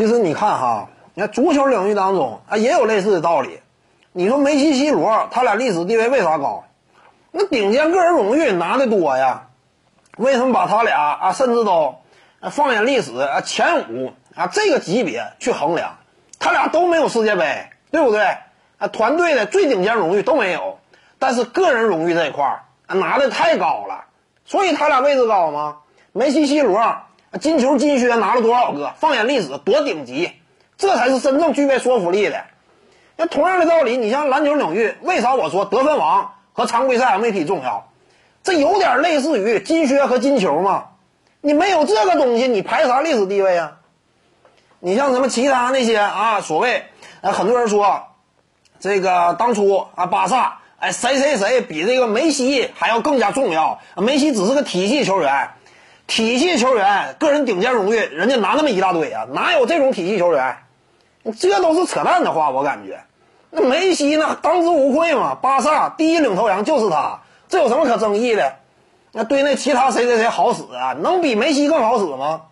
其实你看哈，你看足球领域当中啊，也有类似的道理。你说梅西、C 罗，他俩历史地位为啥高？那顶尖个人荣誉拿的多呀。为什么把他俩啊，甚至都放眼历史啊前五啊这个级别去衡量？他俩都没有世界杯，对不对？啊，团队的最顶尖荣誉都没有，但是个人荣誉这一块儿啊拿的太高了，所以他俩位置高吗？梅西、C 罗。金球、金靴拿了多少个？放眼历史，多顶级，这才是真正具备说服力的。那同样的道理，你像篮球领域，为啥我说得分王和常规赛 MVP 重要？这有点类似于金靴和金球嘛？你没有这个东西，你排啥历史地位啊？你像什么其他那些啊，所谓啊，很多人说这个当初啊，巴萨哎，谁谁谁比这个梅西还要更加重要？梅西只是个体系球员。体系球员个人顶尖荣誉，人家拿那么一大堆啊，哪有这种体系球员？这都是扯淡的话，我感觉。那梅西呢，当之无愧嘛，巴萨第一领头羊就是他，这有什么可争议的？那对那其他谁谁谁好使啊？能比梅西更好使吗？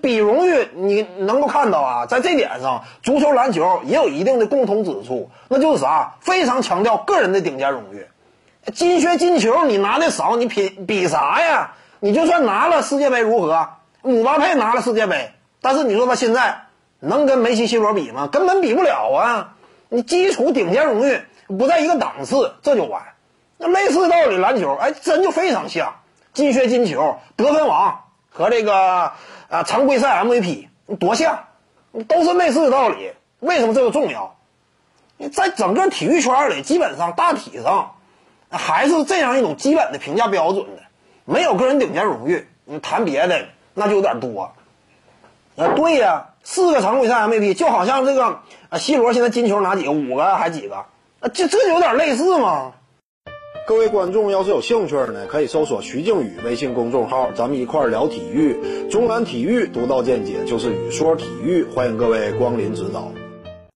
比荣誉，你能够看到啊，在这点上，足球、篮球也有一定的共同之处，那就是啥？非常强调个人的顶尖荣誉。金靴、金球你拿的少，你比比啥呀？你就算拿了世界杯如何？姆巴佩拿了世界杯，但是你说他现在能跟梅西、C 罗比吗？根本比不了啊！你基础顶尖荣誉不在一个档次，这就完。那类似的道理，篮球哎，真就非常像金靴、金球、得分王和这个啊常规赛 MVP，多像，都是类似的道理。为什么这个重要？你在整个体育圈里，基本上大体上还是这样一种基本的评价标准的。没有个人顶尖荣誉，你谈别的那就有点多。啊，对呀，四个常规赛 MVP 就好像这个啊，C 罗现在金球拿几个？五个还几个？啊，这这就有点类似吗？各位观众要是有兴趣呢，可以搜索徐静宇微信公众号，咱们一块聊体育。中南体育独到见解就是语说体育，欢迎各位光临指导。